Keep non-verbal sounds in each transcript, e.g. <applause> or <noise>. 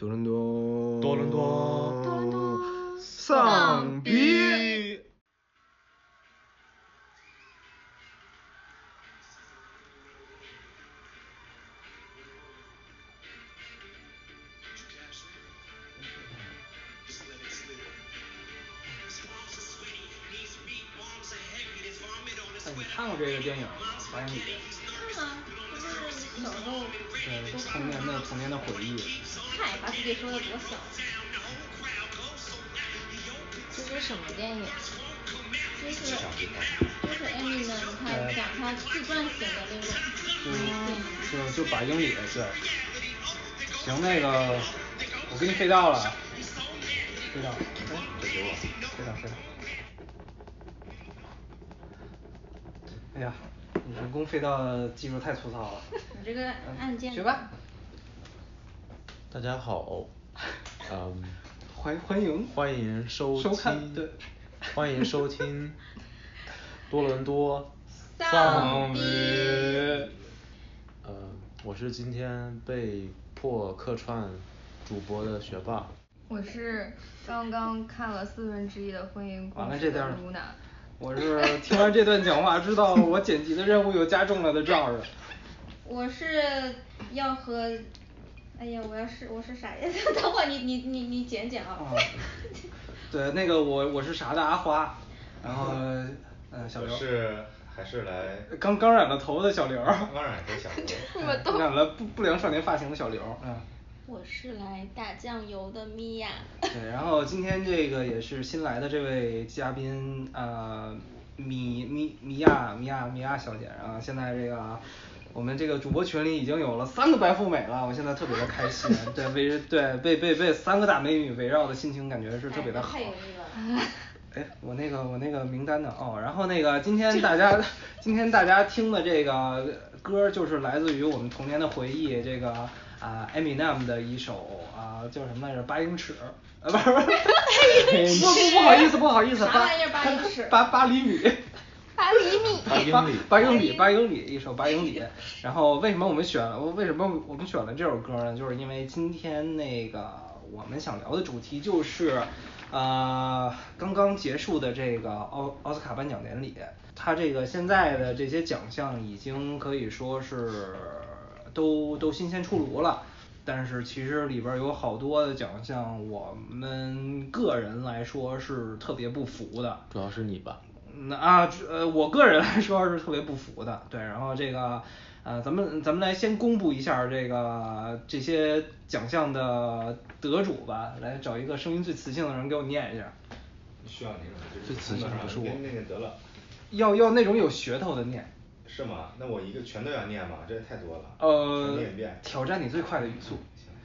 多伦多，多伦多伦多丧逼。到了，飞到，哎，飞到飞到。哎呀，你人工飞到的技术太粗糙了。<laughs> 你这个按键。学吧。大家好，<laughs> 嗯。欢欢迎。欢迎收收看，对。<laughs> 欢迎收听多伦多丧逼。呃，我是今天被迫客串主播的学霸。我是刚刚看了四分之一的婚姻故完了这段事的露娜。我是听完这段讲话，知道我剪辑的任务又加重了的赵儿。我是要和，哎呀，我要是我是啥呀？等会儿你你你你剪剪啊。对，那个我我是啥的阿花，然后嗯小刘。是还是来。刚刚染了头的小刘。刚染头小刘。<laughs> 染了不不良少年发型的小刘，嗯。我是来打酱油的米娅。对，然后今天这个也是新来的这位嘉宾呃米米米娅米娅米娅小姐，然后现在这个我们这个主播群里已经有了三个白富美了，我现在特别的开心，<laughs> 对围对被被被三个大美女围绕的心情感觉是特别的好。<laughs> <laughs> 哎，我那个我那个名单呢？哦，然后那个今天大家今天大家听的这个歌就是来自于我们童年的回忆，这个啊 Eminem 的一首啊叫什么来着？八英尺，啊不是不是。不不好意思不好意思。八英尺？八八厘米。八厘米。八英里。八英里八英里一首八英里，然后为什么我们选了为什么我们选了这首歌呢？就是因为今天那个我们想聊的主题就是。呃，刚刚结束的这个奥奥斯卡颁奖典礼，它这个现在的这些奖项已经可以说是都都新鲜出炉了，但是其实里边有好多的奖项，我们个人来说是特别不服的。主要是你吧。那啊呃我个人来说是特别不服的，对，然后这个呃咱们咱们来先公布一下这个这些奖项的得主吧，来找一个声音最磁性的人给我念一下。需要哪种？最磁性不是我。那个得了。要要那种有噱头的念。是吗？那我一个全都要念吗？这也太多了。呃念一遍。挑战你最快的语速。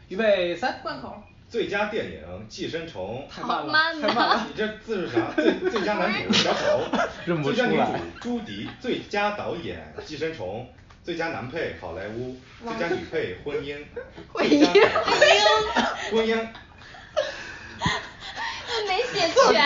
预备三。贯口。最佳电影《寄生虫》。太慢了。太慢了。<laughs> 你这字是啥？最最佳男主小丑。<laughs> 认不出来。最佳女主朱迪。最佳导演《寄生虫》。最佳男配好莱坞。最佳女配婚姻。婚姻。婚姻。婚姻。<laughs> 没写全，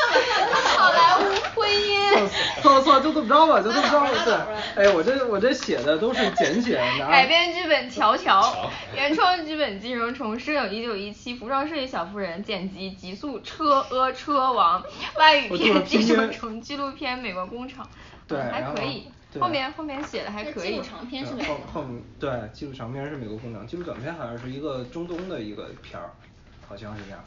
算了算了，好莱坞婚姻。错了错了，就这么着吧，就这么着吧。对，哎，我这我这写的都是简写的。改编剧本乔乔，原创剧本金融虫，摄影一九一七，服装设计小妇人，剪辑极速车呃车王，外语片寄生虫，纪录片美国工厂，对，还可以。后面后面写的还可以。纪录长片是美国。后后对，纪录长片是美国工厂，纪录短片好像是一个中东的一个片儿，好像是这样。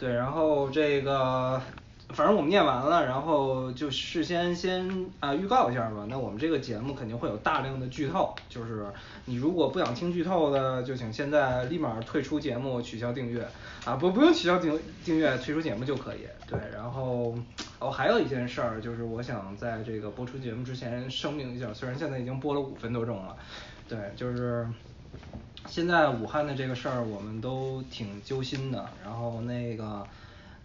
对，然后这个反正我们念完了，然后就事先先啊预告一下吧。那我们这个节目肯定会有大量的剧透，就是你如果不想听剧透的，就请现在立马退出节目，取消订阅啊不不用取消订订阅，退出节目就可以。对，然后哦还有一件事儿，就是我想在这个播出节目之前声明一下，虽然现在已经播了五分多钟了，对，就是。现在武汉的这个事儿，我们都挺揪心的。然后那个，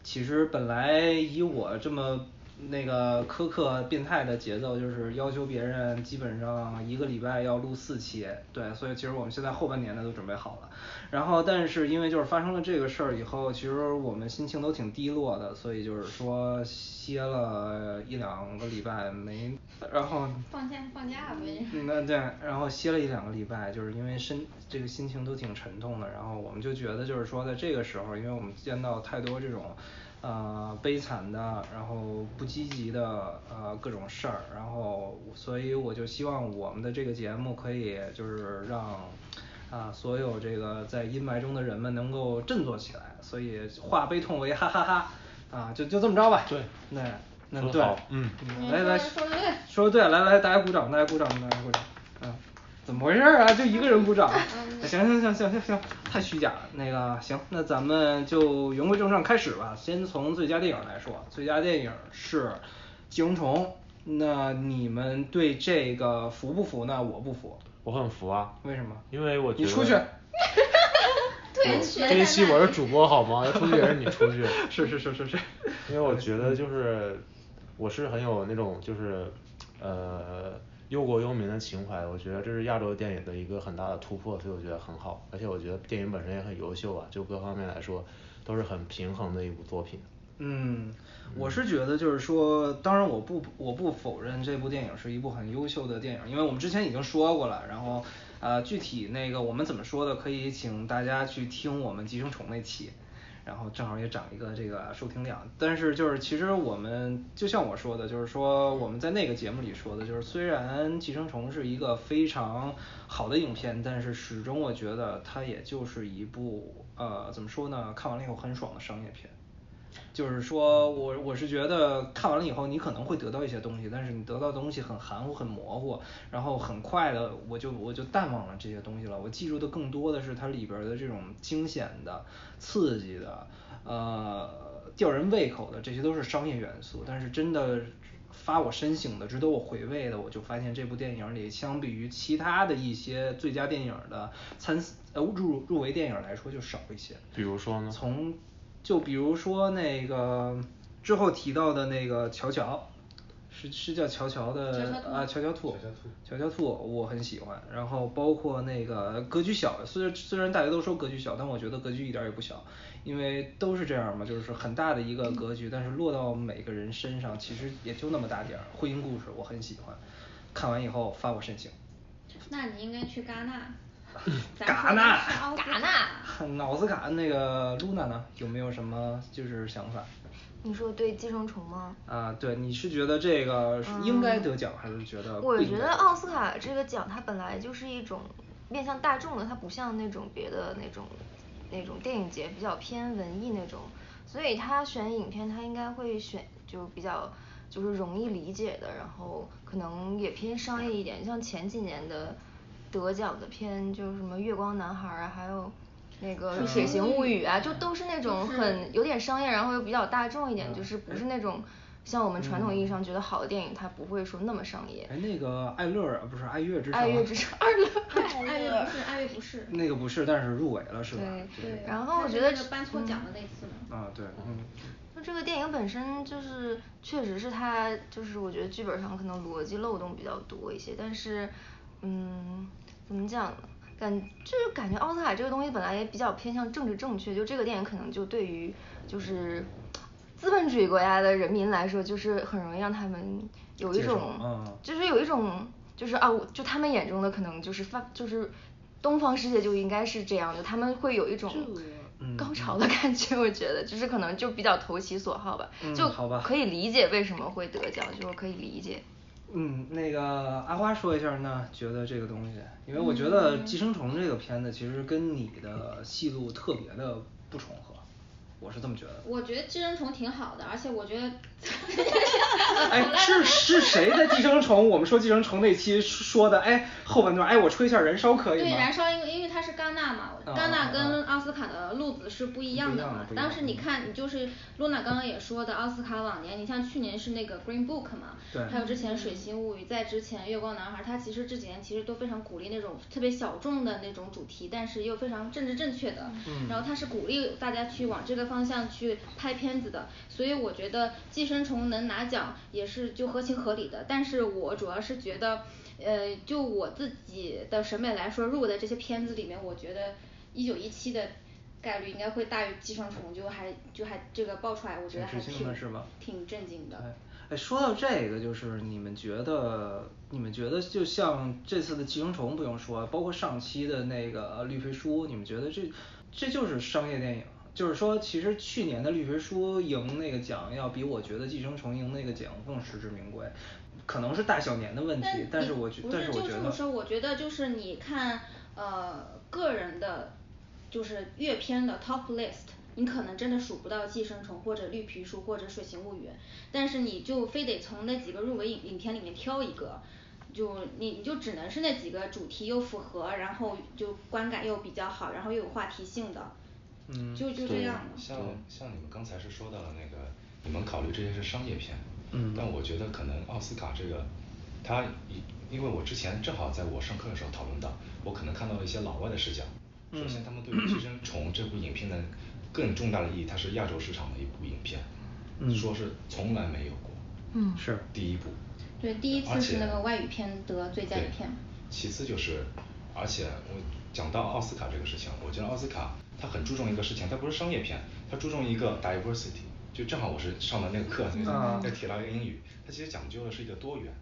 其实本来以我这么那个苛刻变态的节奏，就是要求别人基本上一个礼拜要录四期，对，所以其实我们现在后半年的都准备好了。然后但是因为就是发生了这个事儿以后，其实我们心情都挺低落的，所以就是说歇了一两个礼拜没，然后放假放假呗嗯那对，然后歇了一两个礼拜，就是因为身这个心情都挺沉痛的，然后我们就觉得就是说在这个时候，因为我们见到太多这种呃悲惨的，然后不积极的呃各种事儿，然后所以我就希望我们的这个节目可以就是让啊所有这个在阴霾中的人们能够振作起来，所以化悲痛为哈哈哈。啊就就这么着吧。对那那对嗯。嗯来来说的对。说的对，来来大家鼓掌，大家鼓掌，大家鼓掌，嗯。怎么回事儿啊？就一个人鼓掌？行行行行行行，太虚假了。那个行，那咱们就言归正传开始吧。先从最佳电影来说，最佳电影是《寄生虫》。那你们对这个服不服呢？我不服。我很服啊。为什么？因为我觉得你出去。<laughs> 对这一期我是主播好吗？要出去也是你出去。<laughs> 是是是是是。因为我觉得就是我是很有那种就是呃忧国忧民的情怀，我觉得这是亚洲电影的一个很大的突破，所以我觉得很好。而且我觉得电影本身也很优秀啊，就各方面来说都是很平衡的一部作品。嗯，我是觉得就是说，当然我不我不否认这部电影是一部很优秀的电影，因为我们之前已经说过了。然后呃，具体那个我们怎么说的，可以请大家去听我们寄生虫那期，然后正好也涨一个这个收听量。但是就是其实我们就像我说的，就是说我们在那个节目里说的，就是虽然寄生虫是一个非常好的影片，但是始终我觉得它也就是一部呃怎么说呢，看完了以后很爽的商业片。就是说我我是觉得看完了以后，你可能会得到一些东西，但是你得到的东西很含糊、很模糊，然后很快的我就我就淡忘了这些东西了。我记住的更多的是它里边儿的这种惊险的、刺激的，呃，吊人胃口的，这些都是商业元素。但是真的发我深省的、值得我回味的，我就发现这部电影里，相比于其他的一些最佳电影的参呃入入围电影来说，就少一些。比如说呢？从就比如说那个之后提到的那个乔乔，是是叫乔乔的啊乔乔兔，乔乔兔我很喜欢，然后包括那个格局小，虽然虽然大家都说格局小，但我觉得格局一点儿也不小，因为都是这样嘛，就是很大的一个格局，但是落到每个人身上其实也就那么大点儿。婚姻故事我很喜欢，看完以后发我申请。那你应该去戛纳。戛纳戛纳。<laughs> 脑子卡那个露娜呢，有没有什么就是想法？你说对寄生虫吗？啊，对，你是觉得这个应该得奖，还是觉得？我觉得奥斯卡这个奖它本来就是一种面向大众的，它不像那种别的那种那种电影节比较偏文艺那种，所以他选影片他应该会选就比较就是容易理解的，然后可能也偏商业一点，像前几年的得奖的片就是什么月光男孩啊，还有。那个水形物语啊，就都是那种很有点商业，然后又比较大众一点，就是不是那种像我们传统意义上觉得好的电影，它不会说那么商业。哎，那个爱乐啊，不是爱乐之城。爱乐之城，爱乐，<laughs> 爱乐不是，爱乐不是。那个不是，但是入围了是吧？对对。然后我觉得颁错奖的那次嘛。啊对，嗯。那这个电影本身就是，确实是它就是我觉得剧本上可能逻辑漏洞比较多一些，但是嗯，怎么讲呢？感就是感觉奥斯卡这个东西本来也比较偏向政治正确，就这个电影可能就对于就是资本主义国家的人民来说，就是很容易让他们有一种，就是有一种就是啊，就他们眼中的可能就是发就是东方世界就应该是这样的，他们会有一种高潮的感觉，我觉得就是可能就比较投其所好吧，就可以理解为什么会得奖，就可以理解。嗯，那个阿花说一下呢，觉得这个东西，因为我觉得《寄生虫》这个片子其实跟你的戏路特别的不重合，我是这么觉得。我觉得《寄生虫》挺好的，而且我觉得。<laughs> 哎，是是谁的《寄生虫》？我们说《寄生虫》那期说的，哎，后半段，哎，我吹一下《燃烧》可以吗？对，《燃烧》因为因为为它是戛纳嘛，啊戛纳啊跟奥斯卡的路子是不一样的嘛当时你看，你就是露娜刚刚也说的，奥斯卡往年，你像去年是那个 Green Book 嘛，对还有之前水形物语，在之前月光男孩，他其实这几年其实都非常鼓励那种特别小众的那种主题，但是又非常政治正确的。嗯然后他是鼓励大家去往这个方向去拍片子的，所以我觉得寄生虫能拿奖也是就合情合理的。但是我主要是觉得，呃，就我自己的审美来说，入围的这些片子里面，我觉得一九一七的概率应该会大于寄生虫，就还就还这个爆出来，我觉得还挺挺的是吧挺震惊的。哎，哎，说到这个，就是你们觉得，你们觉得就像这次的寄生虫不用说，包括上期的那个绿皮书，你们觉得这这就是商业电影？就是说，其实去年的绿皮书赢那个奖，要比我觉得寄生虫赢那个奖更实至名归。可能是大小年的问题，但是我觉，不是但是我觉得，就这么说，我觉得就是你看呃个人的，就是阅片的 top list，你可能真的数不到寄生虫或者绿皮书或者水形物语，但是你就非得从那几个入围影影片里面挑一个。就你你就只能是那几个主题又符合，然后就观感又比较好，然后又有话题性的，嗯就就这样了。像像你们刚才是说到了那个，你们考虑这些是商业片，嗯但我觉得可能奥斯卡这个，它因因为我之前正好在我上课的时候讨论到，我可能看到了一些老外的视角。首先，他们对于《寄生虫》这部影片的更重大的意义，它是亚洲市场的一部影片，嗯说是从来没有过，嗯是第一部。对，第一次是那个外语片得最佳影片。其次就是，而且我讲到奥斯卡这个事情，我觉得奥斯卡它很注重一个事情，它不是商业片，它注重一个 diversity。就正好我是上的那个课，那啊那提到一个英语，它其实讲究的是一个多元，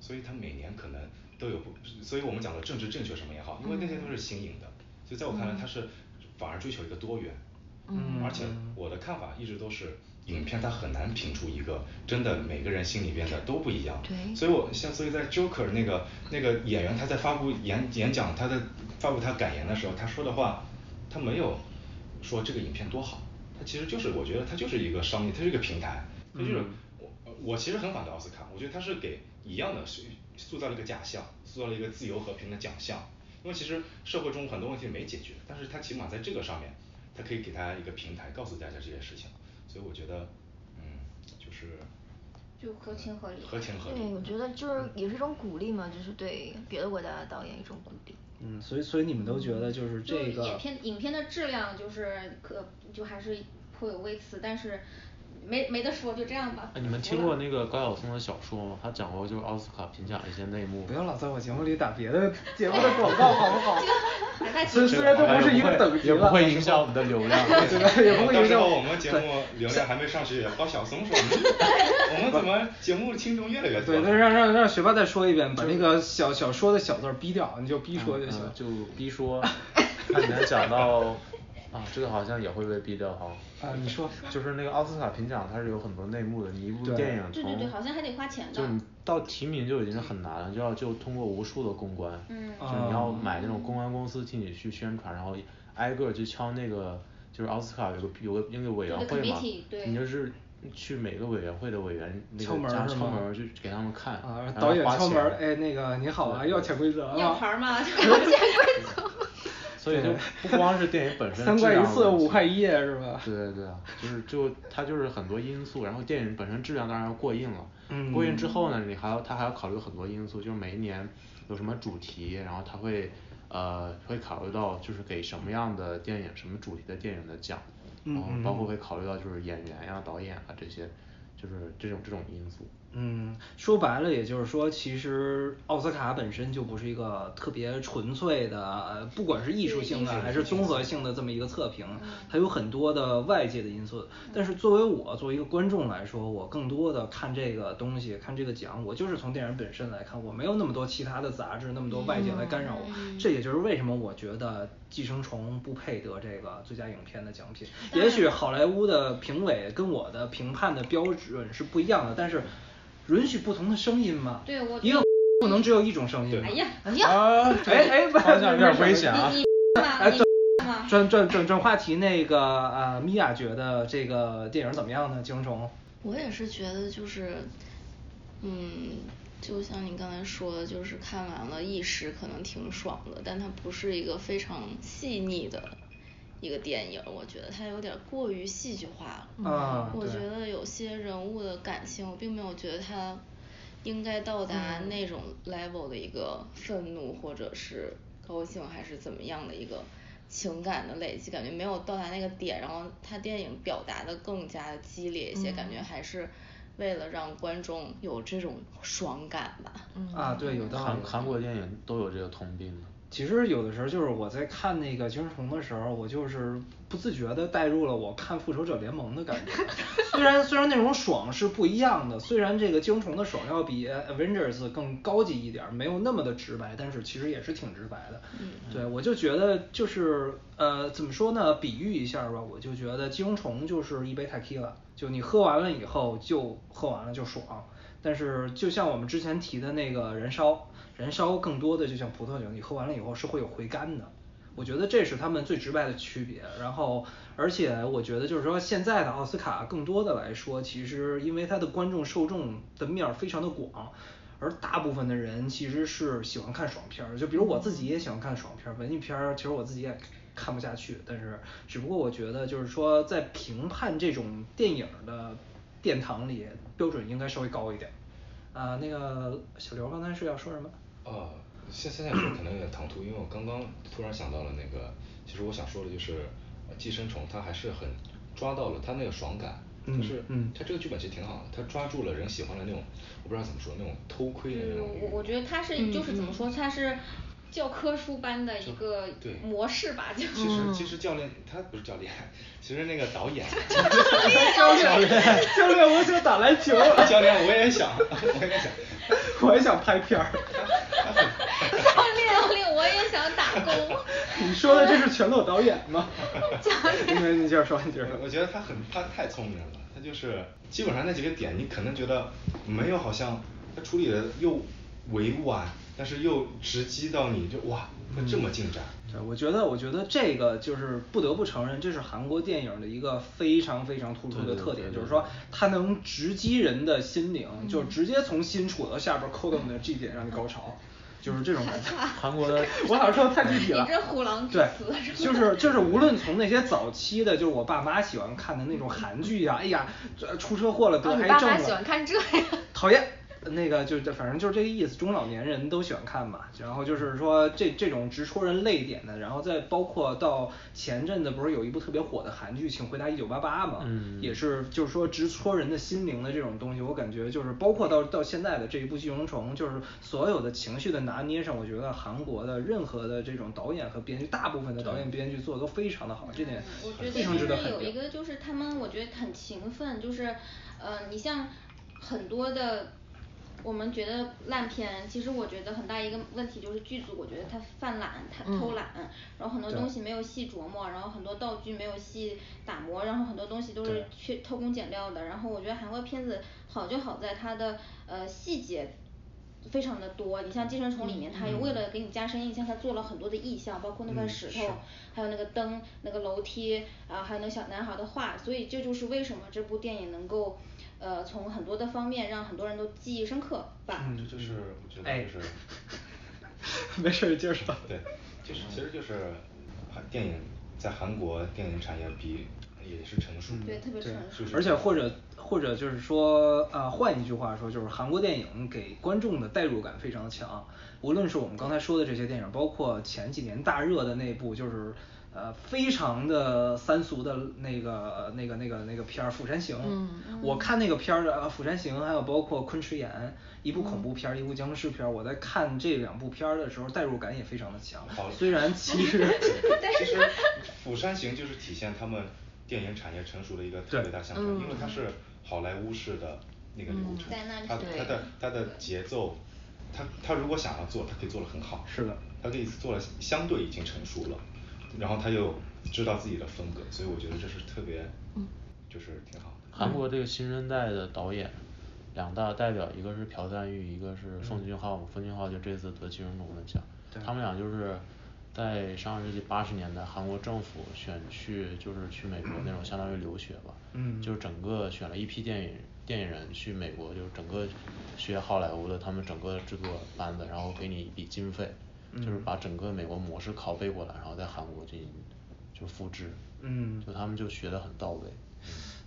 所以它每年可能都有不，所以我们讲的政治正确什么也好，因为那些都是新颖的，所以在我看来它是反而追求一个多元。嗯而且我的看法一直都是，影片它很难评出一个真的每个人心里边的都不一样。对所以我像所以在 Joker 那个那个演员他在发布演演讲，他在发布他感言的时候，他说的话，他没有说这个影片多好，他其实就是我觉得它就是一个商业，它是一个平台，它就是、我我其实很反对奥斯卡，我觉得它是给一样的塑塑造了一个假象，塑造了一个自由和平的奖项。因为其实社会中很多问题没解决，但是它起码在这个上面，它可以给大家一个平台，告诉大家这些事情，所以我觉得，嗯，就是就合情合理合情合理。对，我觉得就是也是一种鼓励嘛，就是对别的国家的导演一种鼓励。嗯，所以所以你们都觉得就是这个影片影片的质量就是可就还是颇有微词，但是没没得说，就这样吧。哎，你们听过那个高晓松的小说吗？他讲过就是奥斯卡评奖一些内幕。不要老在我节目里打别的节目的广告好不好？还在虽虽然都不是一个等级也不会影响我们的流量。<laughs> 对吧？也不会到时影响候我们节目流量还没上去，高晓松说，嗯 <laughs> 我们怎么节目听众越来越多对，那让让让学霸再说一遍，把那个小小说的小字儿逼掉，你就逼说就行嗯。就逼说，看你能讲到，啊，这个好像也会被毙掉哈。啊你说就是那个奥斯卡评奖，它是有很多内幕的。你一部电影从对对对好像还得花钱的就你到提名就已经是很难了，就要就通过无数的公关，嗯就你要买那种公关公司替你去宣传，然后挨个去敲那个，就是奥斯卡有个有个那个委员会嘛对，你就是去每个委员会的委员那敲个家门是敲门儿去给他们看，啊导演敲门儿，哎，那个你好啊，要潜规则要吗？牌儿吗？<laughs> <laughs> 所以就不光是电影本身三块一次，五块一页是吧？对对对啊，就是就它就是很多因素，然后电影本身质量当然要过硬了，嗯过硬之后呢，你还要它还要考虑很多因素，就是每一年有什么主题，然后它会呃会考虑到就是给什么样的电影什么主题的电影的奖，然后包括会考虑到就是演员呀、导演啊这些，就是这种这种因素。嗯，说白了，也就是说，其实奥斯卡本身就不是一个特别纯粹的，呃，不管是艺术性的还是综合性的这么一个测评，它有很多的外界的因素。但是作为我作为一个观众来说，我更多的看这个东西，看这个奖，我就是从电影本身来看，我没有那么多其他的杂志，那么多外界来干扰我。这也就是为什么我觉得《寄生虫》不配得这个最佳影片的奖品。也许好莱坞的评委跟我的评判的标准是不一样的，但是允许不同的声音嘛。对我一个不能只有一种声音嘛。哎呀，哎呀，啊，<laughs> 哎哎，好像有点危险啊你你嘛 <laughs> 哎，转转转转转话题，那个呃，米娅觉得这个电影怎么样呢？《寄生虫》我也是觉得就是，嗯，就像你刚才说的，就是看完了一时可能挺爽的，但它不是一个非常细腻的一个电影，我觉得它有点过于戏剧化了。啊我觉得有些人物的感情，我并没有觉得他应该到达那种 level 的一个愤怒或者是高兴还是怎么样的一个情感的累积，感觉没有到达那个点，然后他电影表达的更加激烈一些，感觉还是为了让观众有这种爽感吧。啊对有道理韩韩国电影都有这个通病。其实有的时候就是我在看那个《寄生虫》的时候，我就是不自觉的带入了我看《复仇者联盟》的感觉。<laughs> 虽然虽然那种爽是不一样的，虽然这个《寄生虫》的爽要比《Avengers》更高级一点儿，没有那么的直白，但是其实也是挺直白的。对，我就觉得就是呃怎么说呢？比喻一下吧，我就觉得《寄生虫》就是一杯 tequila，就你喝完了以后就喝完了就爽。但是就像我们之前提的那个燃烧，燃烧更多的就像葡萄酒，你喝完了以后是会有回甘的。我觉得这是他们最直白的区别。然后，而且我觉得就是说，现在的奥斯卡更多的来说，其实因为它的观众受众的面非常的广，而大部分的人其实是喜欢看爽片儿。就比如我自己也喜欢看爽片儿，文艺片儿，其实我自己也看不下去。但是，只不过我觉得就是说，在评判这种电影的殿堂里，标准应该稍微高一点。啊、那个小刘刚才是要说什么？呃，现现在说可能有点唐突，因为我刚刚突然想到了那个，其实我想说的就是，呃寄生虫它还是很抓到了它那个爽感，嗯就是嗯它这个剧本其实挺好的，它抓住了人喜欢的那种，我不知道怎么说那种偷窥的那嗯，种欲我我觉得它是就是怎么说，它是教科书般的一个对模式吧，就其实其实教练他不是教练，<laughs> 其实那个导演，<laughs> 教练，教练，我想打篮球。教练我也想，我也想，<laughs> 我也想拍片儿。教练教练，我也想打工。<laughs> 你说的这是全裸导演吗？你你接着说，你接着说。我觉得他很他太聪明了，他就是基本上那几个点，你可能觉得没有好像他处理的又委婉，但是又直击到你就哇，会这么进展。对，我觉得，我觉得这个就是不得不承认，这是韩国电影的一个非常非常突出的对对特点，对对就是说它能直击人的心灵，就是直接从心杵到下边儿扣到你的 G 点，让你高潮，就是这种感觉。<laughs> 韩国的 <laughs> 我好像说的太具体了。你这虎狼之对词是吧，就是就是，无论从那些早期的，就是我爸妈喜欢看的那种韩剧呀、哎呀，这出车祸了得癌症了，爸妈喜欢看这呀？讨厌。那个就反正就是这个意思，中老年人都喜欢看嘛。然后就是说这这种直戳人泪点的，然后再包括到前阵子不是有一部特别火的韩剧《请回答一九八八》嘛，嗯也是就是说直戳人的心灵的这种东西，我感觉就是包括到到现在的这一部《寄生虫》，就是所有的情绪的拿捏上，我觉得韩国的任何的这种导演和编剧，大部分的导演编剧做的都非常的好，这点我觉得非常值得就是有一。个就是他们我觉得很勤奋，就是呃你像很多的我们觉得烂片，其实我觉得很大一个问题就是剧组，我觉得他犯懒，他偷懒，然后很多东西没有细琢磨，然后很多道具没有细打磨，然后很多东西都是对去偷工减料的。然后我觉得韩国片子好就好在它的呃细节非常的多，你像《寄生虫》里面，它又为了给你加深印象，它做了很多的意象，包括那块嗯石头，是。还有那个灯、那个楼梯，啊，还有那个小男孩的画，所以这就是为什么这部电影能够，呃，从很多的方面让很多人都记忆深刻吧。嗯这就是我觉哎得就是。<laughs> 没事儿接着说对，就是其实就是韩电影在韩国电影产业比也是成熟的。对特别成熟就是而且或者或者就是说，呃，换一句话说，就是韩国电影给观众的代入感非常强。无论是我们刚才说的这些电影，包括前几年大热的那部，就是呃非常的三俗的那个那个那个那个片儿《釜山行》。嗯我看那个片儿的呃《釜山行》，还有包括《昆池岩》，一部嗯恐怖片儿，一部僵尸片儿。我在看这两部片儿的时候，代入感也非常的强好。虽然其实 <laughs> 其实《釜山行》就是体现他们电影产业成熟的一个特别大象征，因为它是好莱坞式的那个流程在那里，它它的它的节奏，它它如果想要做，它可以做得很好。是的它可以做的相对已经成熟了，然后他又知道自己的风格，所以我觉得这是特别，就是挺好的。韩国这个新生代的导演，两大代表，一个是朴赞郁，一个是奉俊昊。奉俊昊就这次得金人龙的奖，他们俩就是在上世纪八十年代，韩国政府选去就是去美国那种相当于留学吧，嗯就是整个选了一批电影电影人去美国，就是整个学好莱坞的他们整个制作班子，然后给你一笔经费，就是嗯把整个美国模式拷贝过来，然后在韩国进行就复制，嗯就他们就学得很到位。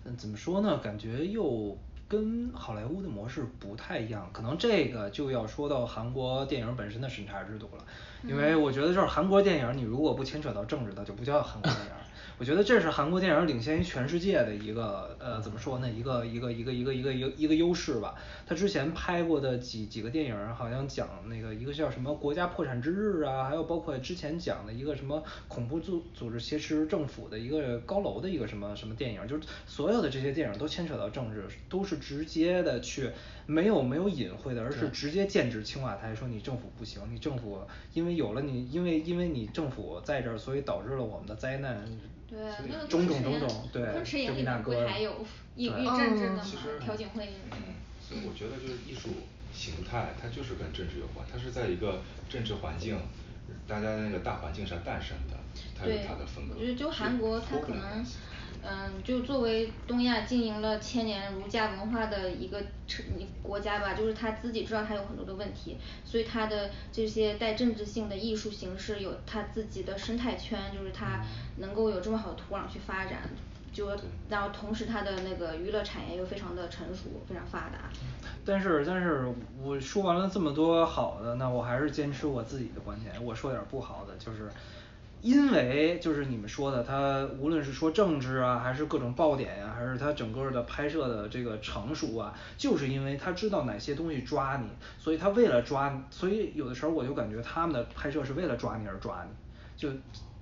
嗯，怎么说呢？感觉又跟好莱坞的模式不太一样，可能这个就要说到韩国电影本身的审查制度了，因为我觉得就是韩国电影，你如果不牵扯到政治，它就不叫韩国电影。我觉得这是韩国电影领先于全世界的一个呃怎么说呢？一个一个一个一个一个一个一个优势吧。他之前拍过的几几个电影儿，好像讲那个一个叫什么国家破产之日啊，还有包括之前讲的一个什么恐怖组组织挟持政府的一个高楼的一个什么什么电影儿，就是所有的这些电影儿都牵扯到政治，都是直接的去没有没有隐晦的，而是直接剑指青瓦台，说你政府不行，你政府因为有了你，因为因为你政府在这儿，所以导致了我们的灾难。对，那个种昆池岩种种种，对，昆池岩这里面不还有隐对喻政治的吗其实？调解会。嗯，所以我觉得就是艺术形态，它就是跟政治有关，它是在一个政治环境，大家那个大环境上诞生的，它有它的风格。我觉得就韩国它可能嗯，就作为东亚经营了千年儒家文化的一个城国家吧，就是他自己知道他有很多的问题，所以他的这些带政治性的艺术形式有他自己的生态圈，就是他能够有这么好的土壤去发展。就然后同时他的那个娱乐产业又非常的成熟，非常发达。<laughs> 但是但是我说完了这么多好的，那我还是坚持我自己的观点，我说点儿不好的，就是因为就是你们说的，他无论是说政治啊，还是各种爆点呀、还是他整个的拍摄的这个成熟啊，就是因为他知道哪些东西抓你，所以他为了抓，所以有的时候我就感觉他们的拍摄是为了抓你而抓你，就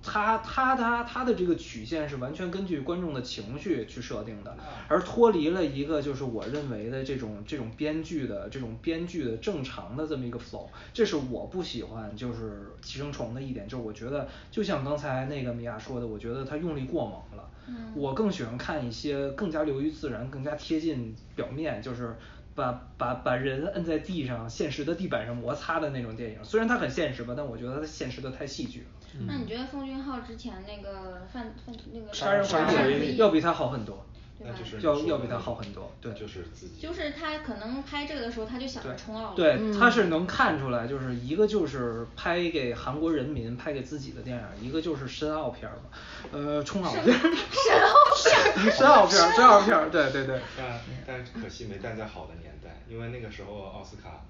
他他他他的这个曲线是完全根据观众的情绪去设定的，而脱离了一个就是我认为的这种这种编剧的这种编剧的正常的这么一个 flow，这是我不喜欢就是寄生虫的一点，就是我觉得就像刚才那个米娅说的，我觉得他用力过猛了，嗯我更喜欢看一些更加流于自然、更加贴近表面，就是。把把把人摁在地上，现实的地板上摩擦的那种电影，虽然它很现实吧，但我觉得它现实的太戏剧了。那你觉得奉俊昊之前那个犯犯那个杀人杀回忆忆要比他好很多，对就是要要比它说的那种好很多，对。就是自己。就是他可能拍这个的时候他就想着冲奥了。对，他是能看出来，就是一个就是拍给韩国人民、拍给自己的电影，一个就是深奥片儿嘛，呃，冲奥片儿，深奥片儿，深奥片儿，深奥片儿，对对对。但但可惜没诞在好的年代，因为那个时候奥斯卡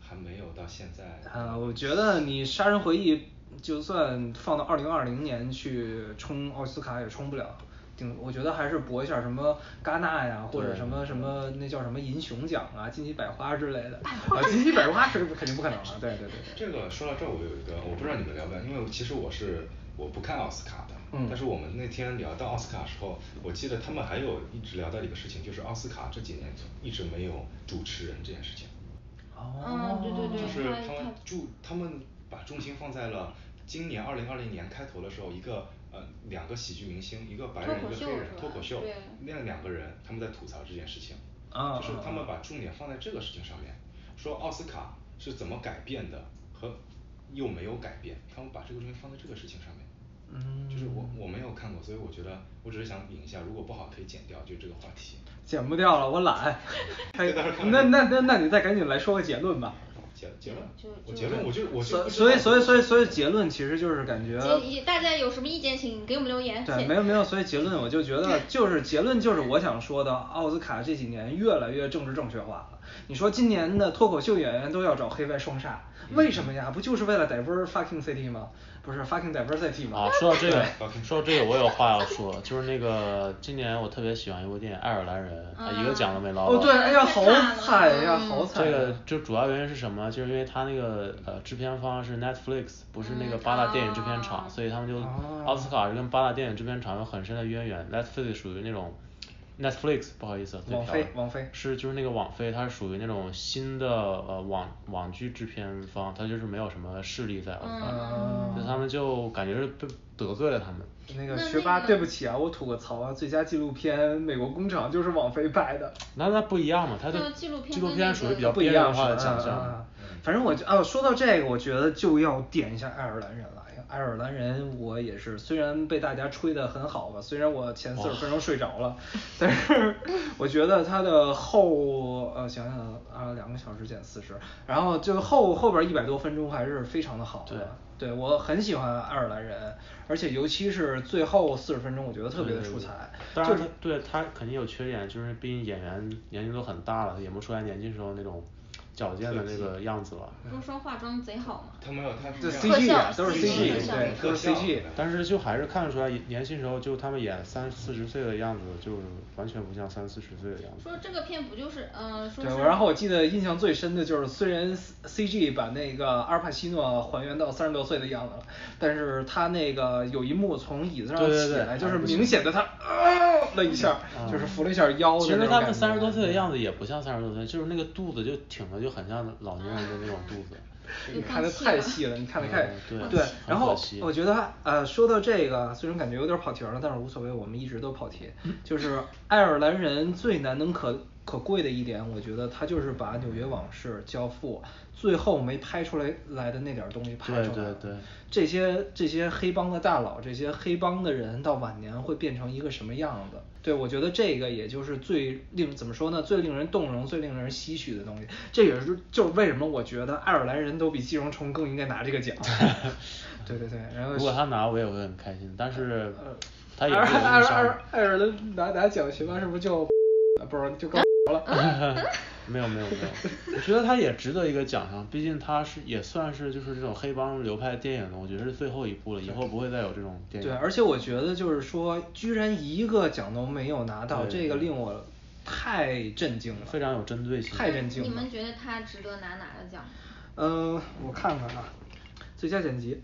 还没有到现在。啊，我觉得你《杀人回忆》就算放到二零二零年去冲奥斯卡也冲不了。顶，我觉得还是搏一下什么戛纳呀，或者什么什么那叫什么银熊奖啊、金鸡百花之类的。啊，金鸡百花是肯定不可能 <laughs> 了，对对对对。这个说到这儿，我有一个，我不知道你们了不了，因为其实我是我不看奥斯卡的，嗯但是我们那天聊到奥斯卡的时候，我记得他们还有一直聊到一个事情，就是奥斯卡这几年一直没有主持人这件事情。哦对对对就是他们注他们把重心放在了今年二零二零年开头的时候，一个呃两个喜剧明星，一个白人一个黑人脱口秀，那两个人他们在吐槽这件事情，啊就是他们啊把重点放在这个事情上面，说奥斯卡是怎么改变的和又没有改变，他们把这个东西放在这个事情上面。嗯就是我我没有看过，所以我觉得我只是想引一下，如果不好可以剪掉，就这个话题。剪不掉了，我懒。<laughs> 那那那那你再赶紧来说个结论吧。结结论就，我结论我就我就所所以所以所以所以结论其实就是感觉。大家有什么意见，请给我们留言。对，没有没有，所以结论我就觉得 <laughs> 就是结论就是我想说的，奥斯卡这几年越来越政治正确化了。你说今年的脱口秀演员都要找黑白双煞，为什么呀？不就是为了 diver fucking city 吗？不是 fucking diversity 吗？啊，说到这个，说到这个，我有话要说，就是那个今年我特别喜欢一部电影《爱尔兰人》，啊一个奖都没捞到。哦对，哎呀，好惨呀，好惨。这个就主要原因是什么？就是因为他那个呃制片方是 Netflix，不是那个八大电影制片厂，哦所以他们就哦奥斯卡是跟八大电影制片厂有很深的渊源。Netflix 属于那种 Netflix 不好意思，嘴网飞网飞是就是那个网飞，它是属于那种新的呃网网剧制片方，它就是没有什么势力在所以他们就感觉是被得罪了他们。那个学霸，对不起啊，我吐个槽啊，最佳纪录片《美国工厂》就是网飞拍的。<laughs> 那那不一样嘛，它的纪录片属于比较不一样边缘化的奖项。反正我就哦，说到这个，我觉得就要点一下爱尔兰人了呀。爱尔兰人我也是，虽然被大家吹得很好吧，虽然我前四十分钟睡着了，但是我觉得他的后呃想想啊两个小时减四十，然后就后后边一百多分钟还是非常的好的。对我很喜欢爱尔兰人，而且尤其是最后四十分钟，我觉得特别的出彩。当然他对他肯定有缺点，就是毕竟演员年纪都很大了，演不出来年轻时候那种矫健的那个样子了。不是说化妆贼好吗？他没有他这是 C G 特效都是 C G 对都是 C G。但是就还是看得出来年轻时候就他们演三四十岁的样子，就完全不像三四十岁的样子。说这个片不就是呃说对，是然后我记得印象最深的就是虽然 C G 把那个阿尔帕西诺还原到三十多岁的样子了，但是他那个有一幕从椅子上对对对起来，就是明显的他啊了一下，就是扶了一下腰的其实他们三十多岁的样子也不像三十多岁，就是那个肚子就挺的就很像老年人的那种肚子。<laughs> 你看的太细了，你看的太嗯对对，然后我觉得呃说到这个，虽然感觉有点跑题儿了，但是无所谓，我们一直都跑题。就是爱尔兰人最难能可可贵的一点，我觉得他就是把《纽约往事》《教父》最后没拍出来来的那点儿东西拍出来了。对对对这些这些黑帮的大佬，这些黑帮的人到晚年会变成一个什么样子？对，我觉得这个也就是最令怎么说呢？最令人动容、最令人唏嘘的东西。这也是就是为什么我觉得爱尔兰人都比寄生虫更应该拿这个奖。<laughs> 对对对，然后如果他拿我也会很开心，但是他也爱会有爱爱误伤。爱尔兰拿拿奖学完是不是就 <laughs> 不是就更了？<laughs> <laughs> 没有没有没有，我觉得他也值得一个奖项，毕竟他是也算是就是这种黑帮流派电影的，我觉得是最后一部了，以后不会再有这种电影。对，而且我觉得就是说，居然一个奖都没有拿到，这个令我太震惊了，非常有针对性。太震惊了。你们觉得他值得拿哪个奖？嗯，我看看啊，最佳剪辑，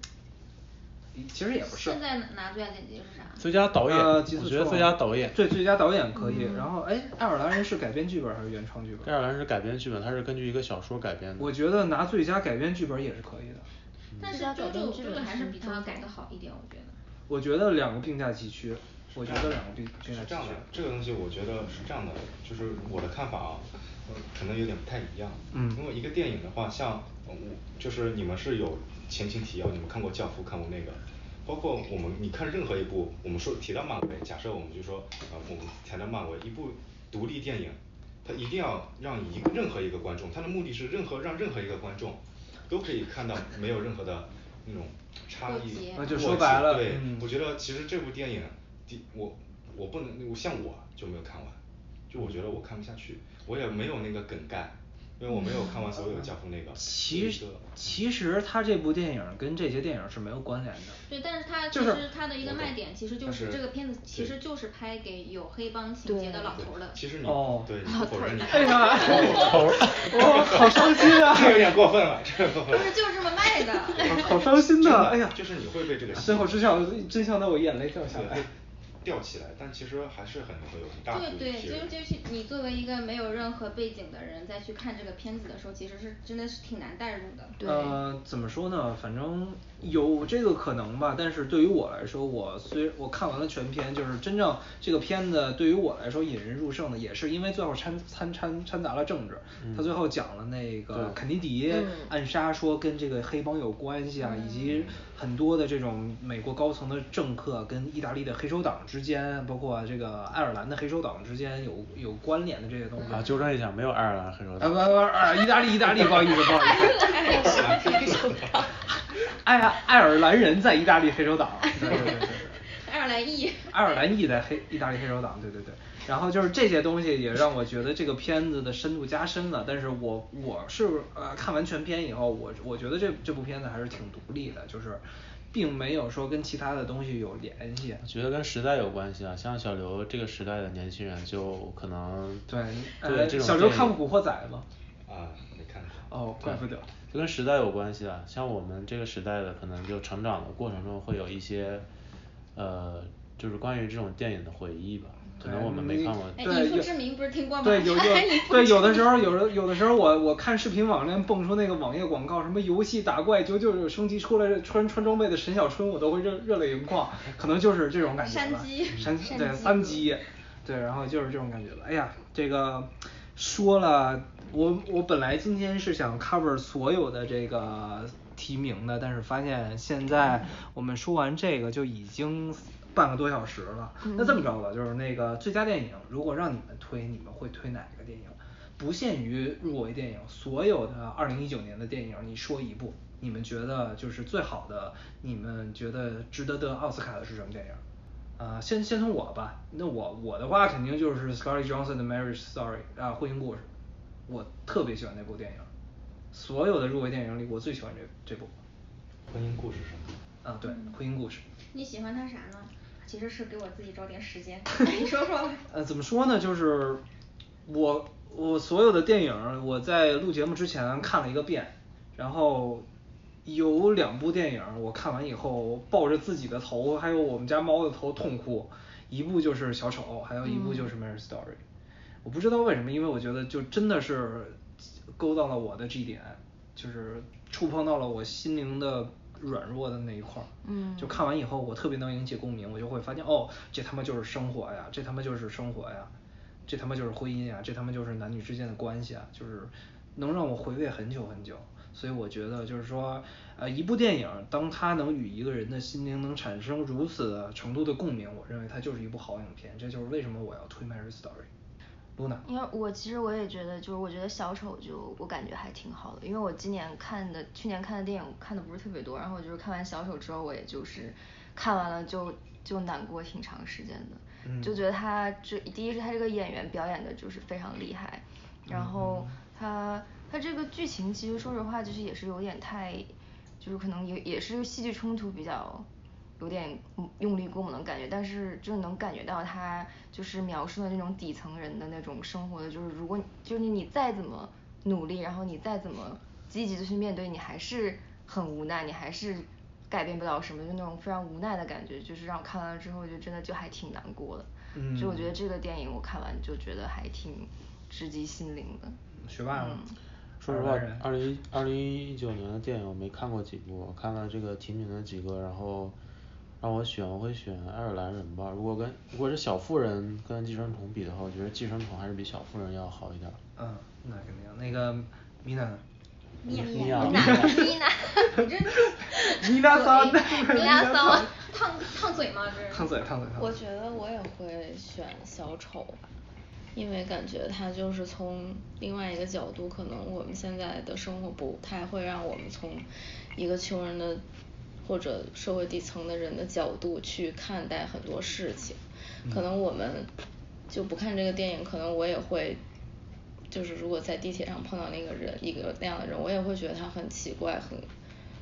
其实也不是。现在拿最佳剪辑是啥？最佳导演，呃，我觉得最佳导演。对，最佳导演可以。然后，哎，爱尔兰人是改编剧本还是原创剧本？爱尔兰是改编剧本，它是根据一个小说改编的。我觉得拿最佳改编剧本也是可以的。但是改周周编剧本周周还是比是他他改的好一点，我觉得。我觉得两个并驾齐驱，我觉得两个并并驾齐驱是这样的。，这个东西我觉得是这样的，就是我的看法啊，呃可能有点不太一样。嗯因为一个电影的话，像呃我就是你们是有前情提要，你们看过《教父》，看过那个，包括我们你看任何一部，我们说提到漫威，假设我们就说呃我们谈到漫威一部独立电影，它一定要让一个任何一个观众，它的目的是任何让任何一个观众都可以看到没有任何的那种差异过节那就说白了。对嗯，我觉得其实这部电影，第我我不能我像我就没有看完，就我觉得我看不下去，我也没有那个梗概，因为我没有看完所有的教父那个。其实其实他这部电影跟这些电影是没有关联的。对，但是它其就是实它的一个卖点，其实就是是这个片子其实就是拍给有黑帮情节的老头儿的。其实你哦对你不否认你哎呀头哇 <laughs> 好伤心啊这有点过分了，这个过分了。不是，就是这么卖的。好伤心呐、哎呀，就是你会被这个吸最引后真相真相到我眼泪掉下来。吊起来，但其实还是很会有很大的对对，就是就是你作为一个没有任何背景的人再去看这个片子的时候，其实是真的是挺难代入的。对呃，怎么说呢？反正有这个可能吧，但是对于我来说，我虽我看完了全片，就是真正这个片子对于我来说引人入胜的，也是因为最后掺掺掺掺杂了政治。他最后讲了那个肯尼迪嗯暗杀，说跟这个黑帮有关系啊，以及很多的这种美国高层的政客跟意大利的黑手党之间，包括这个爱尔兰的黑手党之间有有关联的这些东西。啊，纠正一下，没有爱尔兰黑手啊党。不不啊，意大利意大利，不好意思不好意思。<laughs> 爱爱尔兰人在意大利黑手党，对对对对对。爱尔兰裔。爱尔兰裔在黑意大利黑手党，对对对。然后就是这些东西也让我觉得这个片子的深度加深了。但是我我是呃看完全片以后，我我觉得这这部片子还是挺独立的，就是并没有说跟其他的东西有联系。我觉得跟时代有关系啊，像小刘这个时代的年轻人就可能对，对呃，这种小刘看过《古惑仔》吗？啊，没看过。哦，怪不得。就跟时代有关系啊，像我们这个时代的，可能就成长的过程中会有一些，呃，就是关于这种电影的回忆吧。可能我们没看过。哎，对有以父之名不是听过吗？对，有有 <laughs> 对有的时候，有的有的时候我我看视频网站蹦出那个网页广告，什么游戏打怪九九九升级出来穿穿装备的沈小春，我都会热热泪盈眶，可能就是这种感觉吧。山鸡山对山鸡三鸡，对，然后就是这种感觉了。哎呀，这个说了，我我本来今天是想 cover 所有的这个提名的，但是发现现在我们说完这个就已经半个多小时了。那这么着吧，就是那个最佳电影，如果让你们推，你们会推哪个电影？不限于入围电影，所有的二零一九年的电影，你说一部，你们觉得就是最好的，你们觉得值得得奥斯卡的是什么电影？啊、先先从我吧，那我我的话肯定就是 Scarlett Johansson 的 Marriage Story 啊，婚姻故事，我特别喜欢那部电影，所有的入围电影里，我最喜欢这这部。婚姻故事是吗？啊，对，婚姻故事。你喜欢他啥呢？其实是给我自己找点时间，<laughs> 你说说。呃，怎么说呢？就是我我所有的电影，我在录节目之前看了一个遍，然后有两部电影我看完以后抱着自己的头，还有我们家猫的头痛哭，一部就是小丑，还有一部就是 Marriage Story。我不知道为什么，因为我觉得就真的是勾到了我的 G 点，就是触碰到了我心灵的软弱的那一块儿。嗯就看完以后，我特别能引起共鸣，我就会发现，哦，这他妈就是生活呀，这他妈就是生活呀，这他妈就是婚姻呀，这他妈就是男女之间的关系啊，就是能让我回味很久很久。所以我觉得就是说，呃，一部电影，当它能与一个人的心灵能产生如此的程度的共鸣，我认为它就是一部好影片。这就是为什么我要推《Marriage Story》。因为我其实我也觉得，就是我觉得小丑就我感觉还挺好的，因为我今年看的去年看的电影看的不是特别多，然后就是看完小丑之后，我也就是看完了就就难过挺长时间的，嗯。就觉得他这第一是他这个演员表演的就是非常厉害，然后他他这个剧情其实说实话就是也是有点太，就是可能也也是戏剧冲突比较。有点嗯用力过猛的感觉，但是就是能感觉到他就是描述的那种底层人的那种生活的，就是如果就是你再怎么努力，然后你再怎么积极的去面对，你还是很无奈，你还是改变不了什么，就那种非常无奈的感觉，就是让我看完了之后就真的就还挺难过的。嗯就我觉得这个电影我看完就觉得还挺直击心灵的。学霸？说实话二零二零一九年的电影我没看过几部，我看了这个提名的几个，然后让我选我会选爱尔兰人吧。如果跟如果是小妇人跟寄生虫比的话，我觉得寄生虫还是比小妇人要好一点儿。嗯，那肯定。那个米娜呢？米娜米娜，米娜，你这 <laughs> 米娜桑，米娜桑烫烫嘴吗？这是烫嘴烫嘴烫嘴。我觉得我也会选小丑吧，因为感觉他就是从另外一个角度，可能我们现在的生活不太会让我们从一个穷人的或者社会底层的人的角度去看待很多事情，可能我们就不看这个电影，可能我也会。就是如果在地铁上碰到那个人，一个那样的人，我也会觉得他很奇怪，很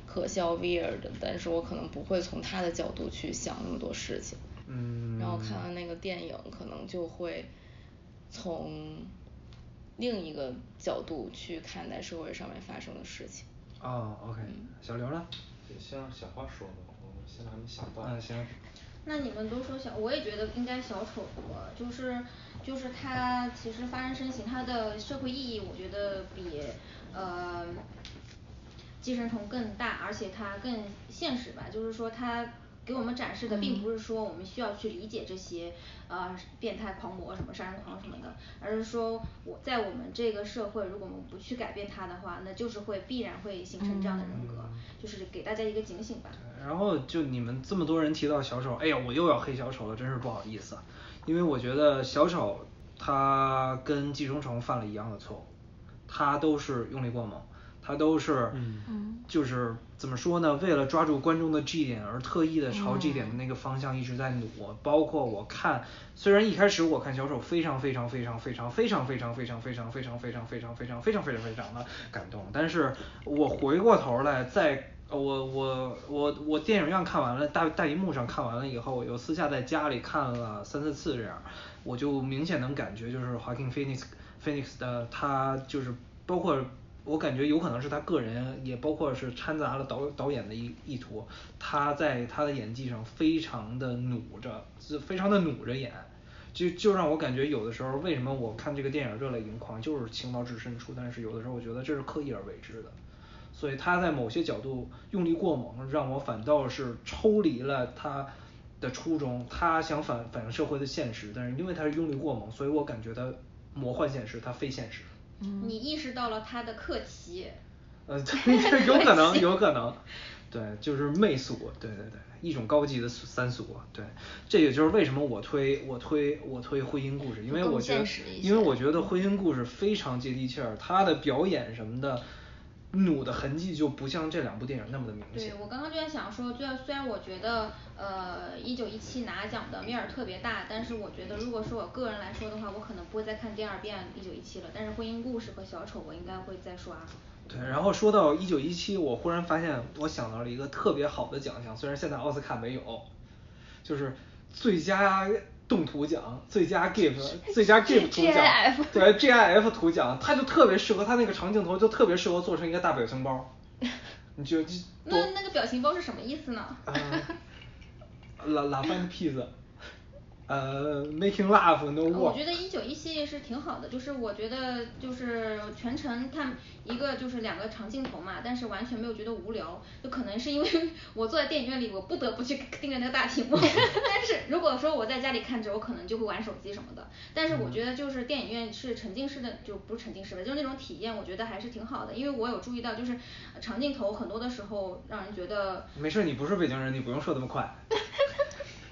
可笑 weird 的，但是我可能不会从他的角度去想那么多事情。嗯然后看完那个电影，可能就会从另一个角度去看待社会上面发生的事情。哦，OK，小刘呢？对，先让小花说吧，我现在还没想到。嗯，行。那你们都说小，我也觉得应该小丑多，就是就是他其实发人深省，他的社会意义我觉得比呃寄生虫更大，而且它更现实吧，就是说它给我们展示的并不是说我们需要去理解这些呃变态狂魔什么杀人狂什么的，而是说我在我们这个社会，如果我们不去改变它的话，那就是会必然会形成这样的人格，就是给大家一个警醒吧。然后就你们这么多人提到小丑，哎呀，我又要黑小丑了，真是不好意思啊。因为我觉得小丑他跟寄生虫犯了一样的错误，他都是用力过猛，他都是就是怎么说呢？为了抓住观众的 G 点而特意的朝 G 点的那个方向一直在努。包括我看，虽然一开始我看小丑非常非常非常非常非常非常非常非常非常非常非常非常非常非常非常的感动，但是我回过头来再。呃我我我我电影院看完了，大大荧幕上看完了以后，我又私下在家里看了三四次这样，我就明显能感觉就是华 king Phoenix Phoenix 的他就是包括我感觉有可能是他个人，也包括是掺杂了导导演的意意图，他在他的演技上非常的努着，是非常的努着演。就就让我感觉有的时候，为什么我看这个电影热泪盈眶，就是情到至深处，但是有的时候我觉得这是刻意而为之的。所以他在某些角度用力过猛，让我反倒是抽离了他的初衷，他想反反映社会的现实，但是因为他是用力过猛，所以我感觉他魔幻现实，他非现实。你意识到了他的课题，呃 <laughs> 对有可能 <laughs> 有可能，对就是媚俗，对对对，一种高级的三俗，对，这也就是为什么我推我推我推婚姻故事，因为我觉得因为我觉得婚姻故事非常接地气儿，他的表演什么的。努的痕迹就不像这两部电影那么的明显对，。我刚刚就在想说，虽然虽然我觉得呃一九一七拿奖的面儿特别大，但是我觉得如果说我个人来说的话，我可能不会再看第二遍一九一七了，但是婚姻故事和小丑我应该会再刷。对，然后说到一九一七，我忽然发现我想到了一个特别好的奖项，虽然现在奥斯卡没有，就是最佳动图奖、最佳 GIF、最佳 GIF 图奖对 GIF 图奖，它就特别适合它那个长镜头，就特别适合做成一个大表情包。<laughs> 你觉得那那个表情包是什么意思呢？呃，La La find peace，呃，making love no。我觉得一九一系列是挺好的，就是我觉得就是全程它一个就是两个长镜头嘛，但是完全没有觉得无聊，就可能是因为 <laughs> 我坐在电影院里，我不得不去 <laughs> 盯着那个大屏幕，<laughs> 但是如果说我在家里看着，我可能就会玩手机什么的。但是我觉得就是电影院是沉浸式的，就不是沉浸式的，就是那种体验，我觉得还是挺好的，因为我有注意到就是呃长镜头很多的时候让人觉得没事，你不是北京人，你不用说那么快。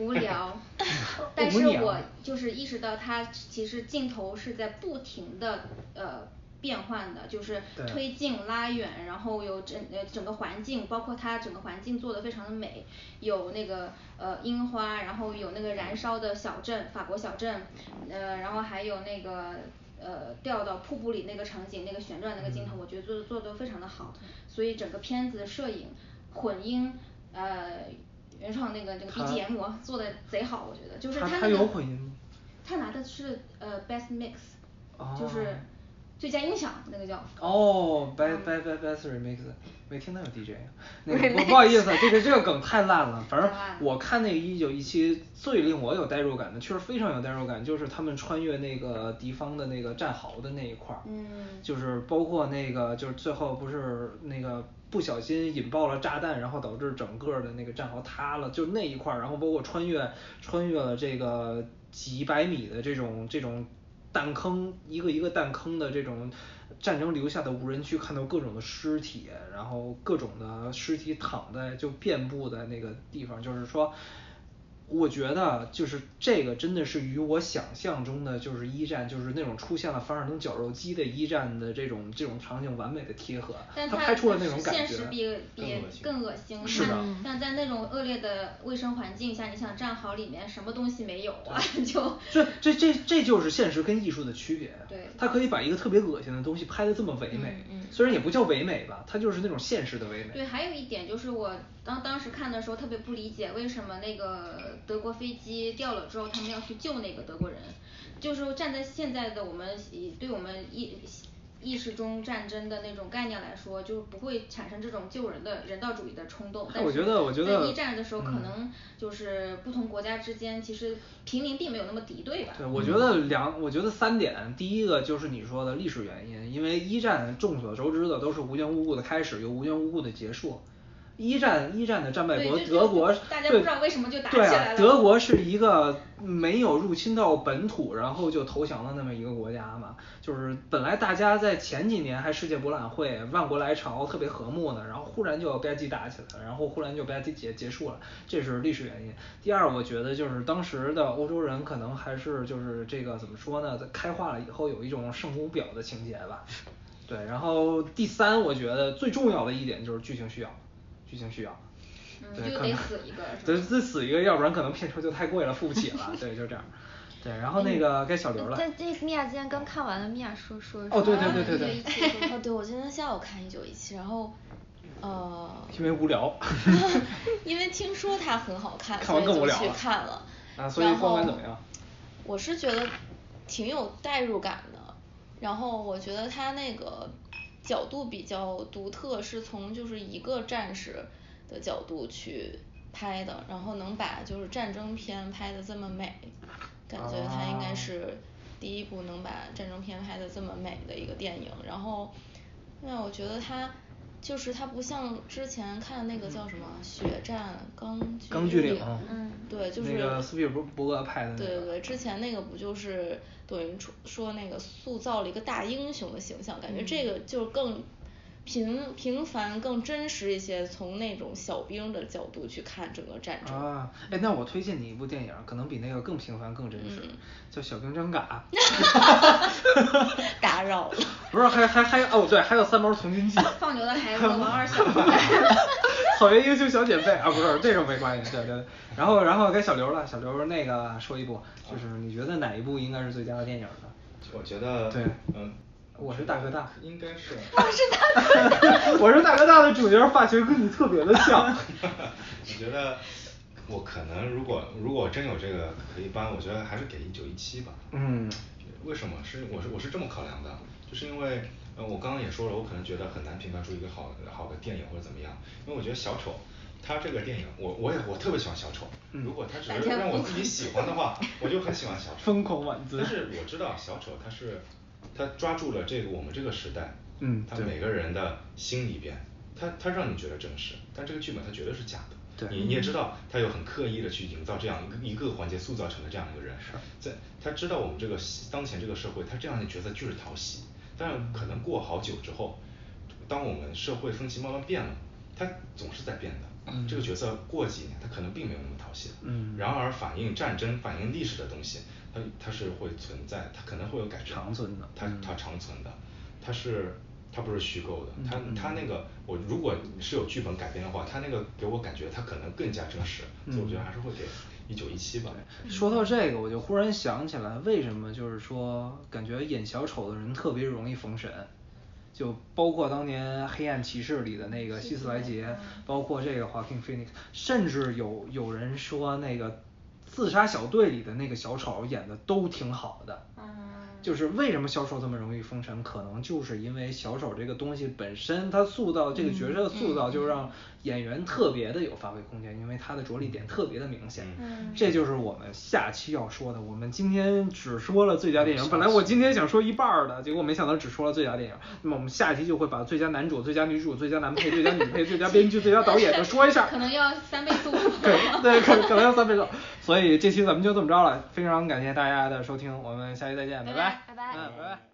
无聊，<laughs> 但是我就是意识到它其实镜头是在不停的呃变换的，就是推进拉远，然后有整呃整个环境，包括它整个环境做的非常的美，有那个呃樱花，然后有那个燃烧的小镇，法国小镇，呃然后还有那个呃掉到瀑布里那个场景，那个旋转那个镜头，我觉得做的做的都非常的好，所以整个片子的摄影混音呃原创那个这个它 BGM 做的贼好，我觉得就是它它它那个有混音吗他拿的是呃 best mix，、就是哦最佳音响那个叫。哦，best best best best remix，没听到有 DJ 啊。那个不 <laughs> 不好意思，这个这个梗太烂了。反正我看那个一九一七最令我有代入感的，确实非常有代入感，就是他们穿越那个敌方的那个战壕的那一块儿。嗯就是包括那个就是最后不是那个不小心引爆了炸弹，然后导致整个的那个战壕塌了，就那一块儿，然后包括穿越穿越了这个几百米的这种这种弹坑，一个一个弹坑的这种战争留下的无人区，看到各种的尸体，然后各种的尸体躺在就遍布在那个地方，就是说。我觉得就是这个真的是与我想象中的就是一战，就是那种出现了凡尔登绞肉机的一战的这种这种场景完美的贴合，但它他拍出了那种感觉。现实比比更恶心，是的像像在那种恶劣的卫生环境下，你想战壕里面什么东西没有啊？<laughs> 就这这这这就是现实跟艺术的区别。对他可以把一个特别恶心的东西拍的这么唯美，嗯嗯虽然也不叫唯美吧，它就是那种现实的唯美。对，还有一点就是我当当时看的时候特别不理解，为什么那个德国飞机掉了之后，他们要去救那个德国人，就是站在现在的我们以对我们意意识中战争的那种概念来说，就是不会产生这种救人的人道主义的冲动。但我觉得我觉得在一战的时候，可嗯能就是不同国家之间其实平民并没有那么敌对吧。对，我觉得两，我觉得三点，第一个就是你说的历史原因，因为一战众所周知的都是无缘无故的开始，又无缘无故的结束。一战一战的战败国德国，大家对不知道为什么就打对啊起来了德国是一个没有入侵到本土，然后就投降的那么一个国家嘛。就是本来大家在前几年还世界博览会万国来朝，特别和睦呢，然后忽然就吧唧打起来了，然后忽然就吧唧结结束了，这是历史原因。第二，我觉得就是当时的欧洲人可能还是就是这个怎么说呢，在开化了以后有一种圣母婊的情节吧。对，然后第三，我觉得最重要的一点就是剧情需要，剧情需要。嗯对，可能就得死一个得 <laughs> 死一个，要不然可能片酬就太贵了，付不起了。对，就这样。对，然后那个该小刘了。但这米娅今天刚看完了，米娅说说哦对说对对对对 <laughs> 哦，对，我今天下午看一九一七，然后，呃，因为无聊。<laughs> 因为听说它很好看，看所以就去完更无聊了看了。啊，所以然后观感怎么样？我是觉得挺有代入感的，然后我觉得它那个角度比较独特，是从就是一个战士的角度去拍的，然后能把就是战争片拍的这么美，感觉他应该哦是第一部能把战争片拍的这么美的一个电影，然后，那我觉得他。就是它不像之前看那个叫什么《血战钢钢锯岭嗯，对，就是那个斯皮尔伯伯格拍的那个。对对对，之前那个不就是等于说说那个塑造了一个大英雄的形象，感觉这个就更平平凡更真实一些，从那种小兵的角度去看整个战争。啊，哎，那我推荐你一部电影，可能比那个更平凡更真实，嗯叫《小兵张嘎》。<laughs> <laughs> 打扰了。不是，还还还有哦，对，还有《三毛从军记 <laughs>》。放牛的孩子王二小。草原英雄小姐妹啊，不是这种没关系，对对对。然后然后该小刘了，小刘那个说一部，就是你觉得哪一部应该是最佳的电影呢？我觉得，对嗯，我是大哥大应该是。我是大哥大。<laughs> 我是大哥大的主角，发型跟你特别的像。<laughs> 我觉得我可能如果如果真有这个可以搬，我觉得还是给一九一七吧。嗯。为什么？是我是我是这么考量的，就是因为呃我刚刚也说了，我可能觉得很难评判出一个好好的电影或者怎么样，因为我觉得小丑。他这个电影，我我也我特别喜欢小丑。如果他只是让我自己喜欢的话，<laughs> 我就很喜欢小丑。疯狂晚自。但是我知道小丑他是，他抓住了这个我们这个时代，嗯，他每个人的心里边，他他让你觉得真实，但这个剧本它绝对是假的。对。你你也知道，他有很刻意的去营造这样一个一个环节，塑造成了这样一个人。是。在他知道我们这个当前这个社会，他这样的角色就是讨喜，但是可能过好久之后，当我们社会风气慢慢变了，他总是在变的。嗯、这个角色过几年，他可能并没有那么讨喜了。嗯。然而反映战争、反映历史的东西，它它是会存在，它可能会有改变。长存的。它它长存的，它是它不是虚构的，它嗯它那个我如果是有剧本改编的话，它那个给我感觉它可能更加真实，所以我觉得还是会给一九一七吧。说到这个，我就忽然想起来，为什么就是说感觉演小丑的人特别容易封神？就包括当年《黑暗骑士》里的那个希斯莱杰，包括这个华 king phoenix，甚至有有人说那个《自杀小队》里的那个小丑演的都挺好的。就是为什么小丑这么容易封神？可能就是因为小丑这个东西本身，他塑造这个角色塑造，就让演员特别的有发挥空间，因为他的着力点特别的明显。嗯。这就是我们下期要说的。我们今天只说了最佳电影，本来我今天想说一半的，结果没想到只说了最佳电影。那么我们下期就会把最佳男主、最佳女主、最佳男配、最佳女配、最佳编剧、最佳导演都说一下。<laughs> 可能要三倍速。<laughs> 对对，可可能要三倍速。所以这期咱们就这么着了，非常感谢大家的收听，我们下期再见，拜拜。拜拜。嗯，拜拜。